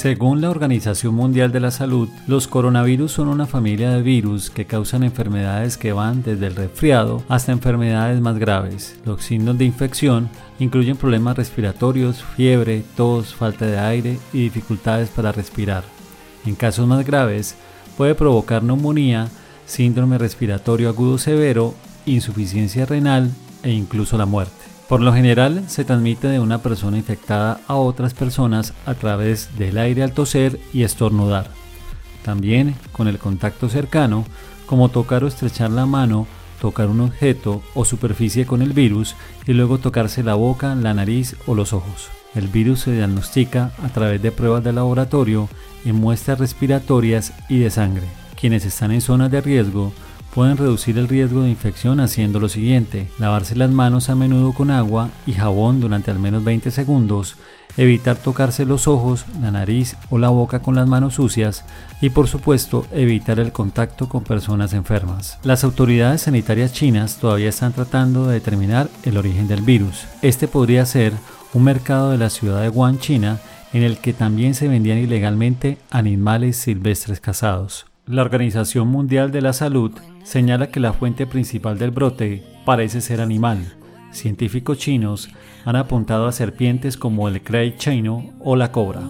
Según la Organización Mundial de la Salud, los coronavirus son una familia de virus que causan enfermedades que van desde el resfriado hasta enfermedades más graves. Los signos de infección incluyen problemas respiratorios, fiebre, tos, falta de aire y dificultades para respirar. En casos más graves, puede provocar neumonía, síndrome respiratorio agudo severo, insuficiencia renal e incluso la muerte. Por lo general se transmite de una persona infectada a otras personas a través del aire al toser y estornudar. También con el contacto cercano, como tocar o estrechar la mano, tocar un objeto o superficie con el virus y luego tocarse la boca, la nariz o los ojos. El virus se diagnostica a través de pruebas de laboratorio en muestras respiratorias y de sangre. Quienes están en zonas de riesgo pueden reducir el riesgo de infección haciendo lo siguiente, lavarse las manos a menudo con agua y jabón durante al menos 20 segundos, evitar tocarse los ojos, la nariz o la boca con las manos sucias y por supuesto evitar el contacto con personas enfermas. Las autoridades sanitarias chinas todavía están tratando de determinar el origen del virus. Este podría ser un mercado de la ciudad de Wuhan, China, en el que también se vendían ilegalmente animales silvestres cazados. La Organización Mundial de la Salud señala que la fuente principal del brote parece ser animal. Científicos chinos han apuntado a serpientes como el cray chino o la cobra.